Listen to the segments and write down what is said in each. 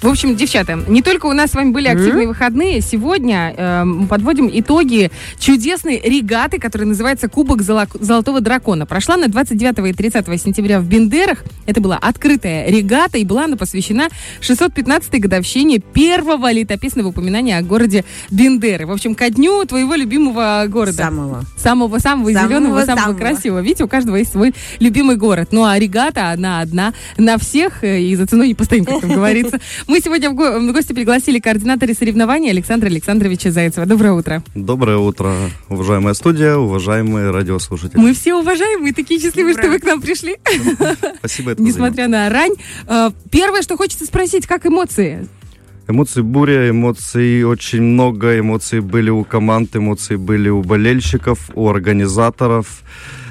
В общем, девчата, не только у нас с вами были активные mm-hmm. выходные, сегодня э, мы подводим итоги чудесной регаты, которая называется Кубок Золотого Дракона. Прошла на 29 и 30 сентября в Бендерах. Это была открытая регата, и была она посвящена 615-й годовщине первого летописного упоминания о городе Бендеры. В общем, ко дню твоего любимого города. Самого. Самого-самого зеленого, самого, самого красивого. Видите, у каждого есть свой любимый город. Ну, а регата, она одна на всех, э, и за ценой не постоим, как там говорится. Мы сегодня в, го- в гости пригласили координатора соревнований Александра Александровича Зайцева. Доброе утро. Доброе утро, уважаемая студия, уважаемые радиослушатели. Мы все уважаемые, такие счастливые, что вы к нам пришли. Спасибо. Несмотря на рань. Э, первое, что хочется спросить, как эмоции? Эмоций буря, эмоций очень много, эмоций были у команд, эмоции были у болельщиков, у организаторов.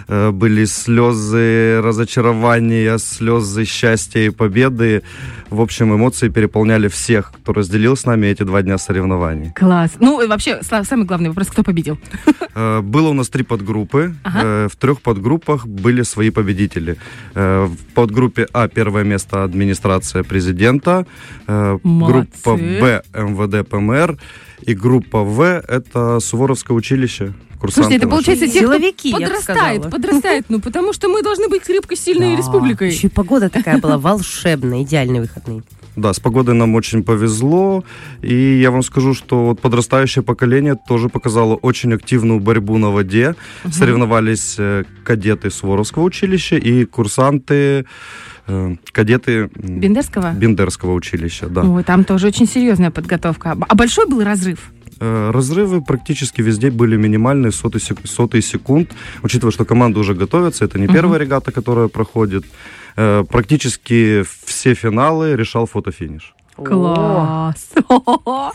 Э, были слезы разочарования, слезы счастья и победы. В общем, эмоции переполняли всех, кто разделил с нами эти два дня соревнований. Класс. Ну, вообще, самый главный вопрос, кто победил? Э, было у нас три подгруппы. Ага. Э, в трех подгруппах были свои победители. В подгруппе А первое место администрация президента, Молодцы. группа Б МВД ПМР и группа В это Суворовское училище. Слушайте, это получается те, Силовики, подрастает, подрастает, ну потому что мы должны быть крепкой, сильной да. республикой. Еще и погода такая была волшебная, идеальные выходные. Да, с погодой нам очень повезло, и я вам скажу, что вот подрастающее поколение тоже показало очень активную борьбу на воде. Угу. Соревновались э, кадеты Суворовского училища и курсанты э, кадеты Бендерского? Бендерского училища, да. Ой, там тоже очень серьезная подготовка. А большой был разрыв? Э, разрывы практически везде были минимальные, сотые, сотые секунд. Учитывая, что команда уже готовится, это не первая регата, которая проходит. Э, практически все финалы решал фотофиниш. Класс!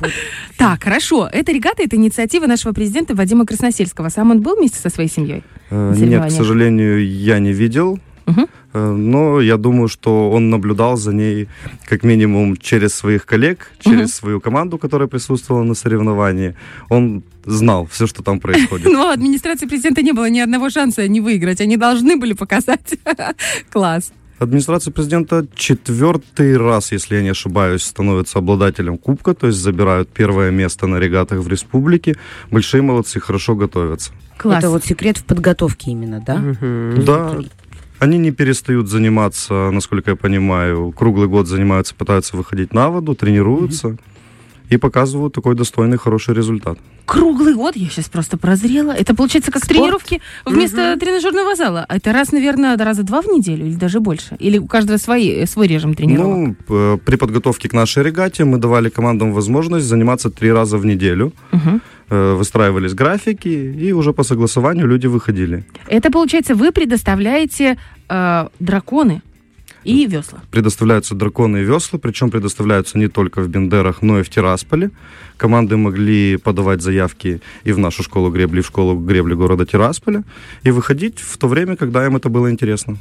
Так, хорошо. Эта регата – это инициатива нашего президента Вадима Красносельского. Сам он был вместе со своей семьей? Э, нет, к сожалению, я не видел. Угу. Но я думаю, что он наблюдал за ней как минимум через своих коллег, через угу. свою команду, которая присутствовала на соревновании. Он знал все, что там происходит. Но администрации президента не было ни одного шанса не выиграть. Они должны были показать. Класс. Администрация президента четвертый раз, если я не ошибаюсь, становится обладателем кубка, то есть забирают первое место на регатах в республике. Большие молодцы, хорошо готовятся. Класс. Это вот секрет в подготовке именно, да? Угу. Да, они не перестают заниматься, насколько я понимаю, круглый год занимаются, пытаются выходить на воду, тренируются. Mm-hmm и показывают такой достойный, хороший результат. Круглый год, я сейчас просто прозрела. Это получается как Спорт? тренировки вместо угу. тренажерного зала. А это раз, наверное, раза два в неделю или даже больше? Или у каждого свои, свой режим тренировок? Ну, при подготовке к нашей регате мы давали командам возможность заниматься три раза в неделю. Угу выстраивались графики, и уже по согласованию люди выходили. Это, получается, вы предоставляете э, драконы и весла. Предоставляются драконы и весла, причем предоставляются не только в Бендерах, но и в Тирасполе. Команды могли подавать заявки и в нашу школу гребли, и в школу гребли города Тирасполя, и выходить в то время, когда им это было интересно.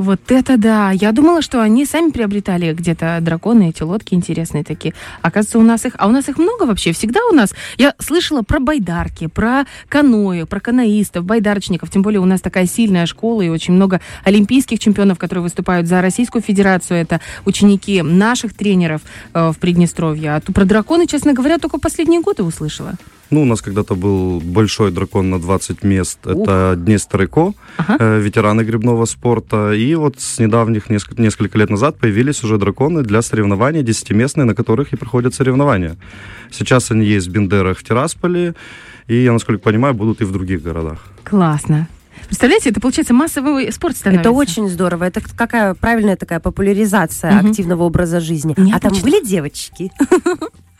Вот это да! Я думала, что они сами приобретали где-то драконы, эти лодки интересные такие. Оказывается, у нас их... А у нас их много вообще? Всегда у нас? Я слышала про байдарки, про каноэ, про каноистов, байдарочников. Тем более у нас такая сильная школа и очень много олимпийских чемпионов, которые выступают за Российскую Федерацию. Это ученики наших тренеров э, в Приднестровье. А про драконы, честно говоря, только последние годы услышала. Ну, у нас когда-то был большой дракон на 20 мест. Ух. Это Днестр Эко, ага. э, ветераны грибного спорта. И вот с недавних, несколько, несколько лет назад, появились уже драконы для соревнований десятиместные, на которых и проходят соревнования. Сейчас они есть в Бендерах в Тирасполе, и, я насколько понимаю, будут и в других городах. Классно. Представляете, это получается массовый спорт становится. Это очень здорово. Это какая правильная такая популяризация угу. активного образа жизни. Необычно. А там были девочки?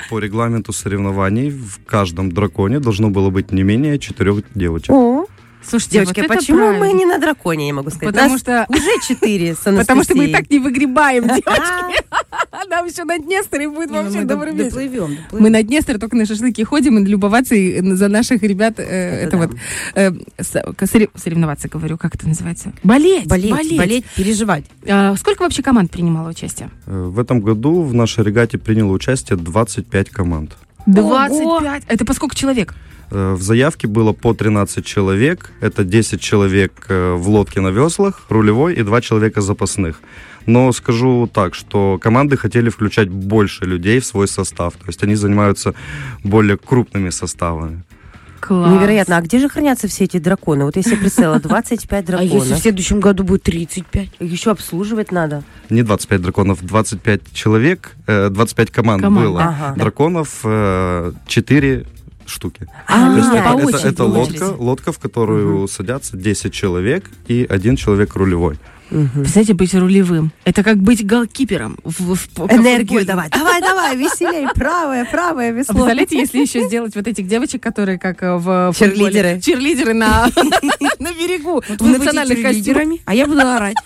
По регламенту соревнований в каждом драконе должно было быть не менее четырех девочек. О, Слушайте, девочки, вот а почему правильно. мы не на драконе, я могу сказать? Потому Нас что уже четыре Потому что мы и так не выгребаем, девочки. Нам еще на Днестре будет ну, вообще добрый вечер. Мы на Днестре только на шашлыки ходим и любоваться за наших ребят. Э, это вот э, соревноваться, говорю, как это называется? Болеть. Болеть, болеть, переживать. А сколько вообще команд принимало участие? Э, в этом году в нашей регате приняло участие 25 команд. 25? Это по сколько человек? В заявке было по 13 человек. Это 10 человек в лодке на веслах, рулевой и 2 человека запасных. Но скажу так, что команды хотели включать больше людей в свой состав. То есть они занимаются более крупными составами. Класс. Невероятно. А где же хранятся все эти драконы? Вот если представила 25 драконов. А если в следующем году будет 35? Еще обслуживать надо. Не 25 драконов, 25 человек, 25 э, команд Команда. было. Ага. Драконов 4 э, штуки. А, То есть это, это, это лодка, лодка, в которую угу. садятся 10 человек и один человек рулевой. Угу. Представляете, быть рулевым. Это как быть голкипером. В, в, Энергию давай. Давай, давай, веселей. Правое, правое весло. А представляете, если еще сделать вот этих девочек, которые как э, в Черлидеры. Черлидеры на, на берегу. в национальных костюмах. А я буду орать.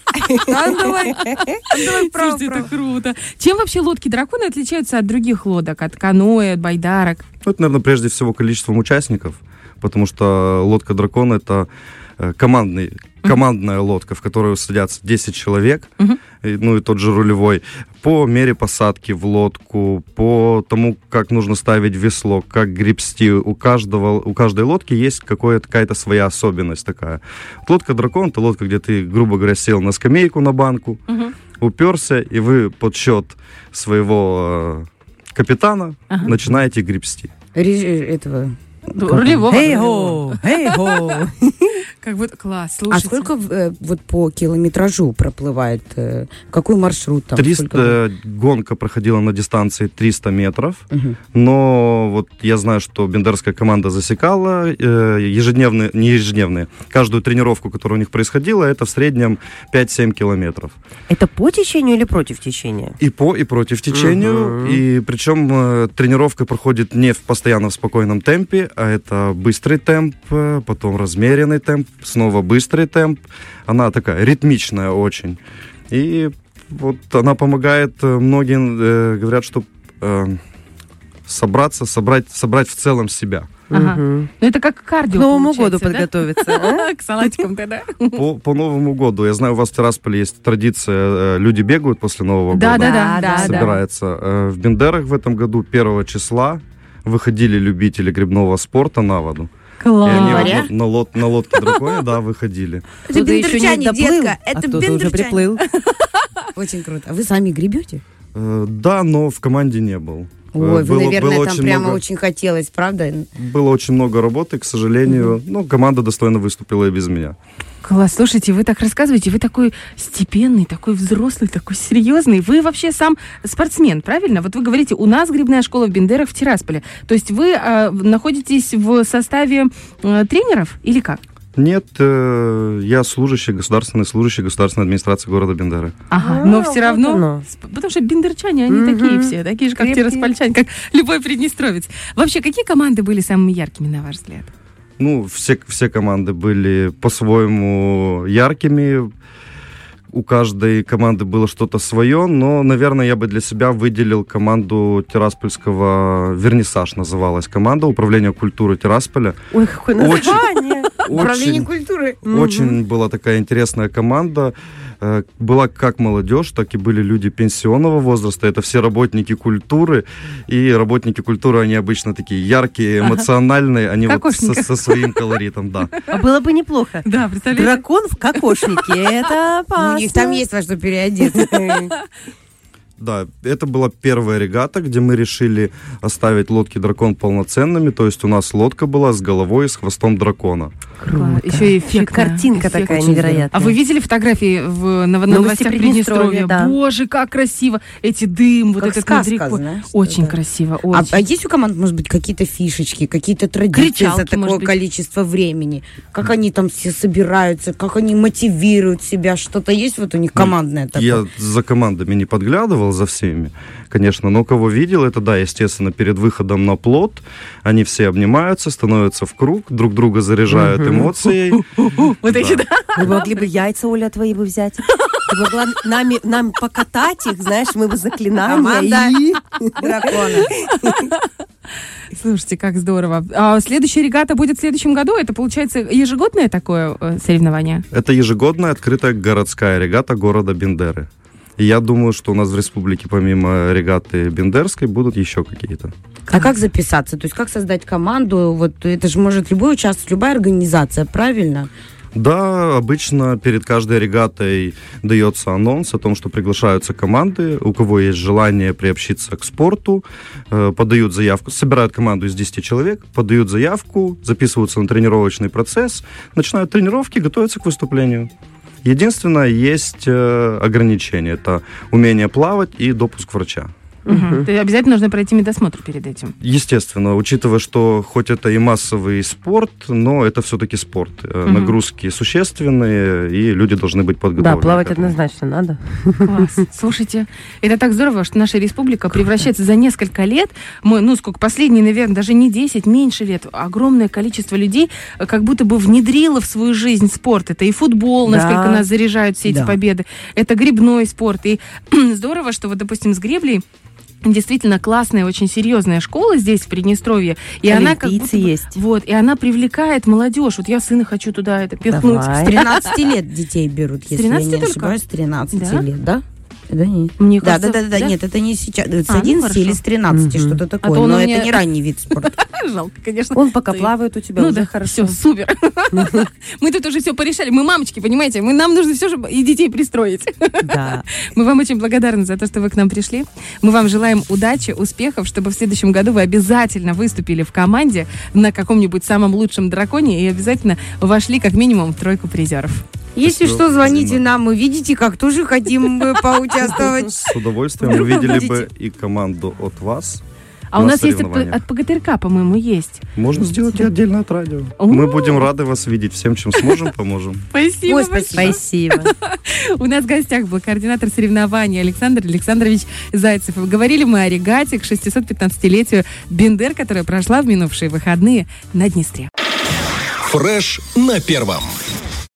А, давай. Давай, Слушайте, это круто. Чем вообще лодки дракона отличаются от других лодок? От каноэ, от байдарок? Ну, это, наверное, прежде всего количеством участников. Потому что лодка дракона это Э, командный, командная лодка, в которую садятся 10 человек, uh-huh. и, ну и тот же рулевой, по мере посадки в лодку, по тому, как нужно ставить весло, как гребсти. У, каждого, у каждой лодки есть какая-то своя особенность такая. Лодка дракон это лодка, где ты, грубо говоря, сел на скамейку на банку, uh-huh. уперся, и вы под счет своего э, капитана uh-huh. начинаете гребсти. Этого Рулевого. Эй-хо! Эй-хо! Как будто класс. А Слушайте. А сколько э, вот по километражу проплывает? Э, какой маршрут там? 300, сколько... гонка проходила на дистанции 300 метров, угу. но вот я знаю, что бендерская команда засекала э, ежедневные, не ежедневные, каждую тренировку, которая у них происходила, это в среднем 5-7 километров. Это по течению или против течения? И по, и против течению, угу. и причем э, тренировка проходит не в постоянно в спокойном темпе, а это быстрый темп, э, потом размеренный темп, снова быстрый темп. Она такая ритмичная очень. И вот она помогает э, многим, э, говорят, что э, собраться, собрать, собрать в целом себя. Ага. Угу. Ну это как кардио. К Новому году да? подготовиться. К салатикам тогда. По, Новому году. Я знаю, у вас в Тирасполе есть традиция, э, люди бегают после Нового да, года. Да, да, да. Собирается. В Бендерах в этом году 1 числа выходили любители грибного спорта на воду. Класс. И они вот на, на, лод, на лодке драконе, да, выходили. Это бендерчане, детка. Это а приплыл. Очень круто. А вы сами гребете? Э, да, но в команде не был. Ой, было, вы, наверное, было там прямо много, очень хотелось, правда? Было очень много работы, к сожалению. Mm-hmm. Ну, команда достойно выступила и без меня. Класс, слушайте, вы так рассказываете, вы такой степенный, такой взрослый, такой серьезный. Вы вообще сам спортсмен, правильно? Вот вы говорите, у нас грибная школа в Бендерах в Тирасполе. То есть вы э, находитесь в составе э, тренеров или как? Нет, э, я служащий, государственный служащий государственной администрации города Бендеры. Ага, а, но все равно, оно. потому что бендерчане, они угу. такие все, такие же, как Крепкие. тираспольчане, как любой приднестровец. Вообще, какие команды были самыми яркими, на ваш взгляд? Ну, все, все команды были по-своему яркими. У каждой команды было что-то свое, но, наверное, я бы для себя выделил команду Тираспольского «Вернисаж» называлась команда Управления культуры Тирасполя. Ой, какое название! Управление культуры. Очень была такая интересная команда. Э, была как молодежь, так и были люди пенсионного возраста. Это все работники культуры. И работники культуры, они обычно такие яркие, эмоциональные. Они вот со, со своим колоритом, да. А было бы неплохо. Да, представляете? Дракон в кокошнике. Это опасно. У них там есть во что переодеться. Да, это была первая регата, где мы решили оставить лодки дракон полноценными. То есть у нас лодка была с головой и с хвостом дракона. Круто. Еще и эффект. Картинка Эффект такая невероятная. А вы видели фотографии в, на, на новостях Приднестровья? Да. Боже, как красиво. Эти дым, вот как этот сказка, знаешь, Очень да. красиво. Очень. А, а есть у команд, может быть, какие-то фишечки, какие-то традиции Кричалки, за такое количество времени? Как они там все собираются, как они мотивируют себя? Что-то есть вот у них командное такое? Я за командами не подглядывал, за всеми, конечно. Но кого видел, это, да, естественно, перед выходом на плот они все обнимаются, становятся в круг, друг друга заряжают эмоцией. Вот эти, да. Вы могли бы яйца, Оля, твои бы взять. Ты могла нами, нам покатать их, знаешь, мы бы заклинания и... дракона. Слушайте, как здорово. А следующая регата будет в следующем году? Это, получается, ежегодное такое э, соревнование? Это ежегодная открытая городская регата города Бендеры. И я думаю, что у нас в республике помимо регаты Бендерской будут еще какие-то. А как записаться? То есть как создать команду? Вот это же может любой участвовать, любая организация, правильно? Да, обычно перед каждой регатой дается анонс о том, что приглашаются команды, у кого есть желание приобщиться к спорту, э, подают заявку, собирают команду из 10 человек, подают заявку, записываются на тренировочный процесс, начинают тренировки, готовятся к выступлению. Единственное, есть э, ограничение. Это умение плавать и допуск врача. Угу. То обязательно нужно пройти медосмотр перед этим. Естественно, учитывая, что хоть это и массовый спорт, но это все-таки спорт. Угу. Нагрузки существенные, и люди должны быть подготовлены. Да, плавать однозначно надо. Класс. Слушайте, это так здорово, что наша республика превращается за несколько лет, мы, ну, сколько, последние, наверное, даже не 10, меньше лет, огромное количество людей э, как будто бы внедрило в свою жизнь спорт. Это и футбол, да. насколько нас заряжают все эти да. победы, это грибной спорт. И здорово, что вот, допустим, с греблей действительно классная, очень серьезная школа здесь, в Приднестровье. И она как будто, есть. Вот, и она привлекает молодежь. Вот я сына хочу туда это пихнуть. Давай. С 13 лет детей берут, если 13 я не только? ошибаюсь, с 13 да? лет, да? Да, нет. Мне да, кажется, да, да, да, да, нет, это не сейчас. С а, 11 ну, или с 13, угу. что-то такое. А но это меня... не ранний вид спорта. Жалко, конечно. Он пока плавает у тебя, ну, уже да, хорошо. Все, супер. Мы тут уже все порешали. Мы мамочки, понимаете? Мы, нам нужно все же и детей пристроить. Да. Мы вам очень благодарны за то, что вы к нам пришли. Мы вам желаем удачи, успехов, чтобы в следующем году вы обязательно выступили в команде на каком-нибудь самом лучшем драконе и обязательно вошли как минимум в тройку призеров. Если что, звоните нам, мы видите, как тоже хотим поучаствовать. С удовольствием увидели бы и команду от вас. А у нас есть от, от ПГТРК, по-моему, есть. Можно сделать и отдельно от радио. Мы будем рады вас видеть. Всем, чем сможем, поможем. Спасибо. Ой, спасибо. У нас в гостях был координатор соревнований Александр Александрович Зайцев. Говорили мы о регате к 615-летию Бендер, которая прошла в минувшие выходные на Днестре. Фреш на первом.